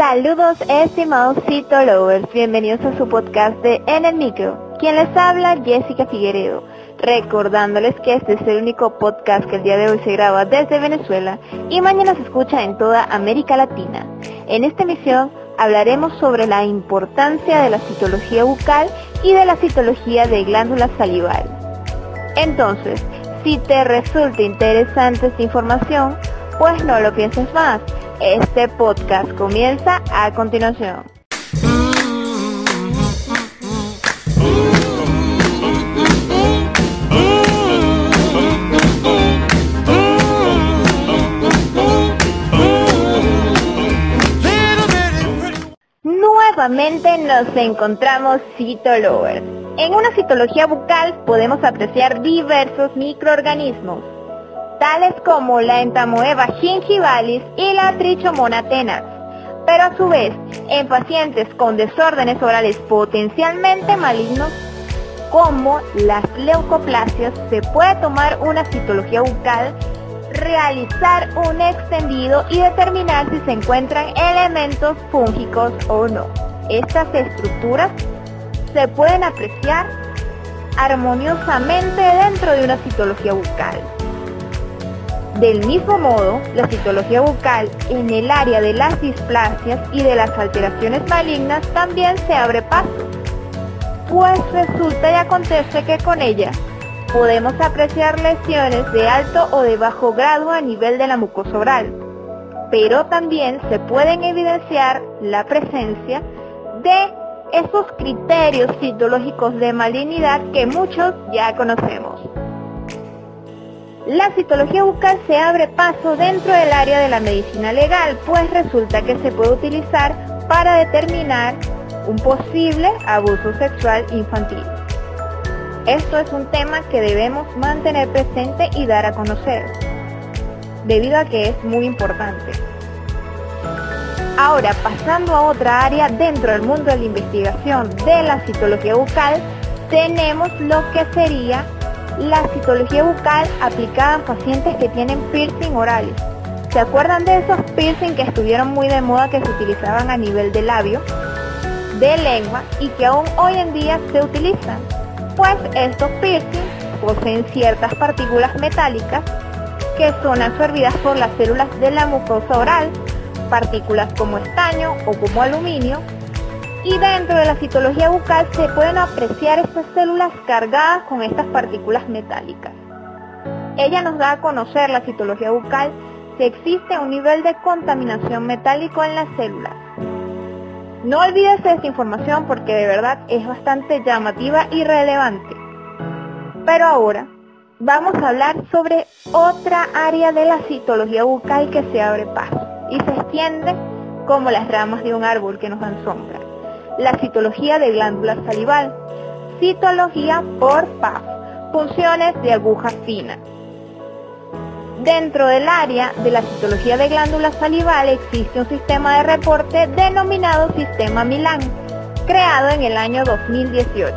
Saludos estimados Lovers, bienvenidos a su podcast de En el Micro. Quien les habla, Jessica Figueredo, recordándoles que este es el único podcast que el día de hoy se graba desde Venezuela y mañana se escucha en toda América Latina. En esta emisión hablaremos sobre la importancia de la citología bucal y de la citología de glándula salival. Entonces, si te resulta interesante esta información, pues no lo pienses más este podcast comienza a continuación. Nuevamente nos encontramos citolovers. En una citología bucal podemos apreciar diversos microorganismos, tales como la entamoeba gingivalis y la trichomona tenax. Pero a su vez, en pacientes con desórdenes orales potencialmente malignos, como las leucoplasias, se puede tomar una citología bucal, realizar un extendido y determinar si se encuentran elementos fúngicos o no. Estas estructuras se pueden apreciar armoniosamente dentro de una citología bucal. Del mismo modo, la citología bucal en el área de las displasias y de las alteraciones malignas también se abre paso, pues resulta y acontece que con ella podemos apreciar lesiones de alto o de bajo grado a nivel de la mucosa oral, pero también se pueden evidenciar la presencia de esos criterios citológicos de malignidad que muchos ya conocemos. La citología bucal se abre paso dentro del área de la medicina legal, pues resulta que se puede utilizar para determinar un posible abuso sexual infantil. Esto es un tema que debemos mantener presente y dar a conocer, debido a que es muy importante. Ahora, pasando a otra área dentro del mundo de la investigación de la citología bucal, tenemos lo que sería la citología bucal aplicada en pacientes que tienen piercing orales. ¿Se acuerdan de esos piercing que estuvieron muy de moda que se utilizaban a nivel de labio, de lengua y que aún hoy en día se utilizan? Pues estos piercing poseen ciertas partículas metálicas que son absorbidas por las células de la mucosa oral, partículas como estaño o como aluminio, y dentro de la citología bucal se pueden apreciar estas células cargadas con estas partículas metálicas. Ella nos da a conocer la citología bucal si existe un nivel de contaminación metálico en las células. No olvides esta información porque de verdad es bastante llamativa y relevante. Pero ahora vamos a hablar sobre otra área de la citología bucal que se abre paso y se extiende como las ramas de un árbol que nos dan sombra la citología de glándula salival, citología por PAF, funciones de aguja fina. Dentro del área de la citología de glándula salival existe un sistema de reporte denominado Sistema Milán, creado en el año 2018.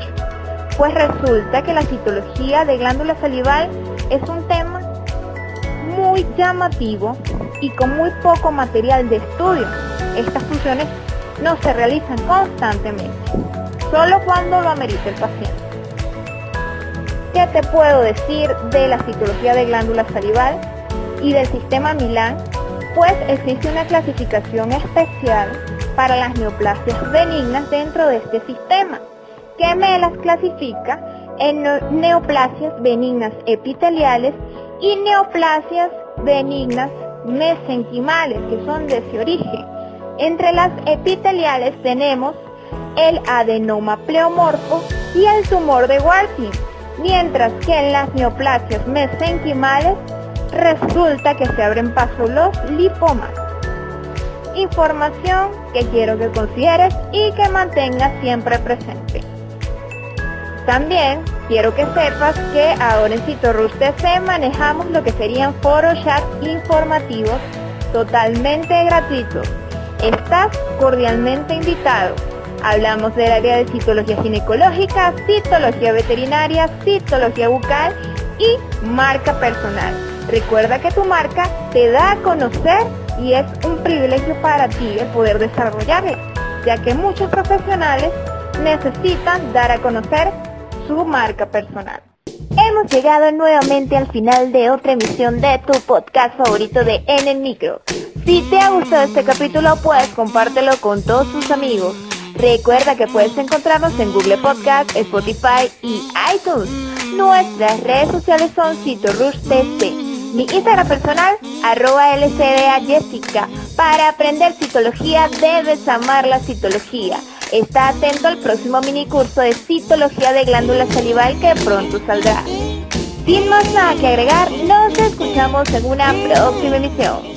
Pues resulta que la citología de glándula salival es un tema muy llamativo y con muy poco material de estudio. Estas funciones no se realizan constantemente, solo cuando lo amerita el paciente. ¿Qué te puedo decir de la citología de glándula salival y del sistema Milán? Pues existe una clasificación especial para las neoplasias benignas dentro de este sistema, que me las clasifica en neoplasias benignas epiteliales y neoplasias benignas mesenquimales, que son de ese origen. Entre las epiteliales tenemos el adenoma pleomorfo y el tumor de Warthin, mientras que en las neoplasias mesenquimales resulta que se abren paso los lipomas. Información que quiero que consideres y que mantengas siempre presente. También quiero que sepas que ahora en CitoRus TC manejamos lo que serían foros chat informativos totalmente gratuitos Estás cordialmente invitado. Hablamos del área de citología ginecológica, citología veterinaria, citología bucal y marca personal. Recuerda que tu marca te da a conocer y es un privilegio para ti el poder desarrollarla, ya que muchos profesionales necesitan dar a conocer su marca personal. Hemos llegado nuevamente al final de otra emisión de tu podcast favorito de En el Micro. Si te ha gustado este capítulo, puedes compártelo con todos tus amigos. Recuerda que puedes encontrarnos en Google Podcast, Spotify y iTunes. Nuestras redes sociales son CitoRushTC. Mi Instagram personal, arroba Jessica. Para aprender citología debes amar la citología. Está atento al próximo mini curso de citología de glándula salival que pronto saldrá. Sin más nada que agregar, nos escuchamos en una próxima emisión.